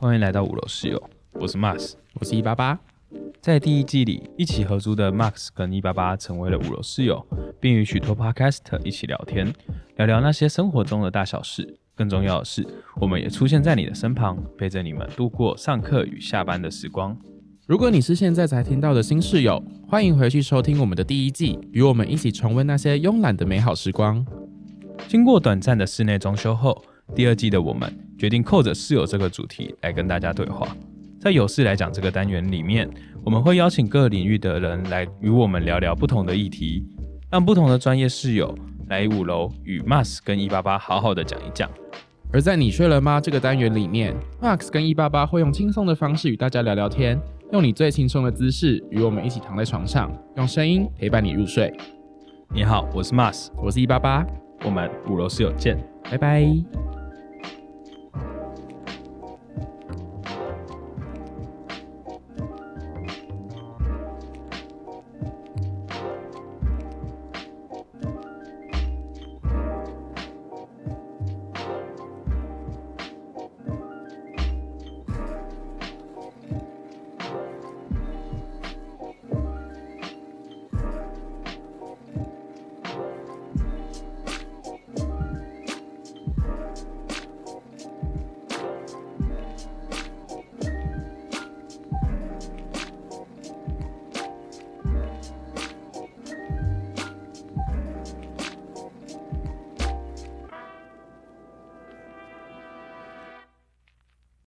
欢迎来到五楼室友，我是 Max，我是一八八。在第一季里，一起合租的 Max 跟一八八成为了五楼室友，并与许多 Podcast 一起聊天，聊聊那些生活中的大小事。更重要的是，我们也出现在你的身旁，陪着你们度过上课与下班的时光。如果你是现在才听到的新室友，欢迎回去收听我们的第一季，与我们一起重温那些慵懒的美好时光。经过短暂的室内装修后，第二季的我们决定扣着室友这个主题来跟大家对话。在有事来讲这个单元里面，我们会邀请各领域的人来与我们聊聊不同的议题，让不同的专业室友来五楼与 Max 跟一八八好好的讲一讲。而在你睡了吗这个单元里面，Max 跟一八八会用轻松的方式与大家聊聊天。用你最轻松的姿势，与我们一起躺在床上，用声音陪伴你入睡。你好，我是 Max，我是一八八，我们五楼室友见，拜拜。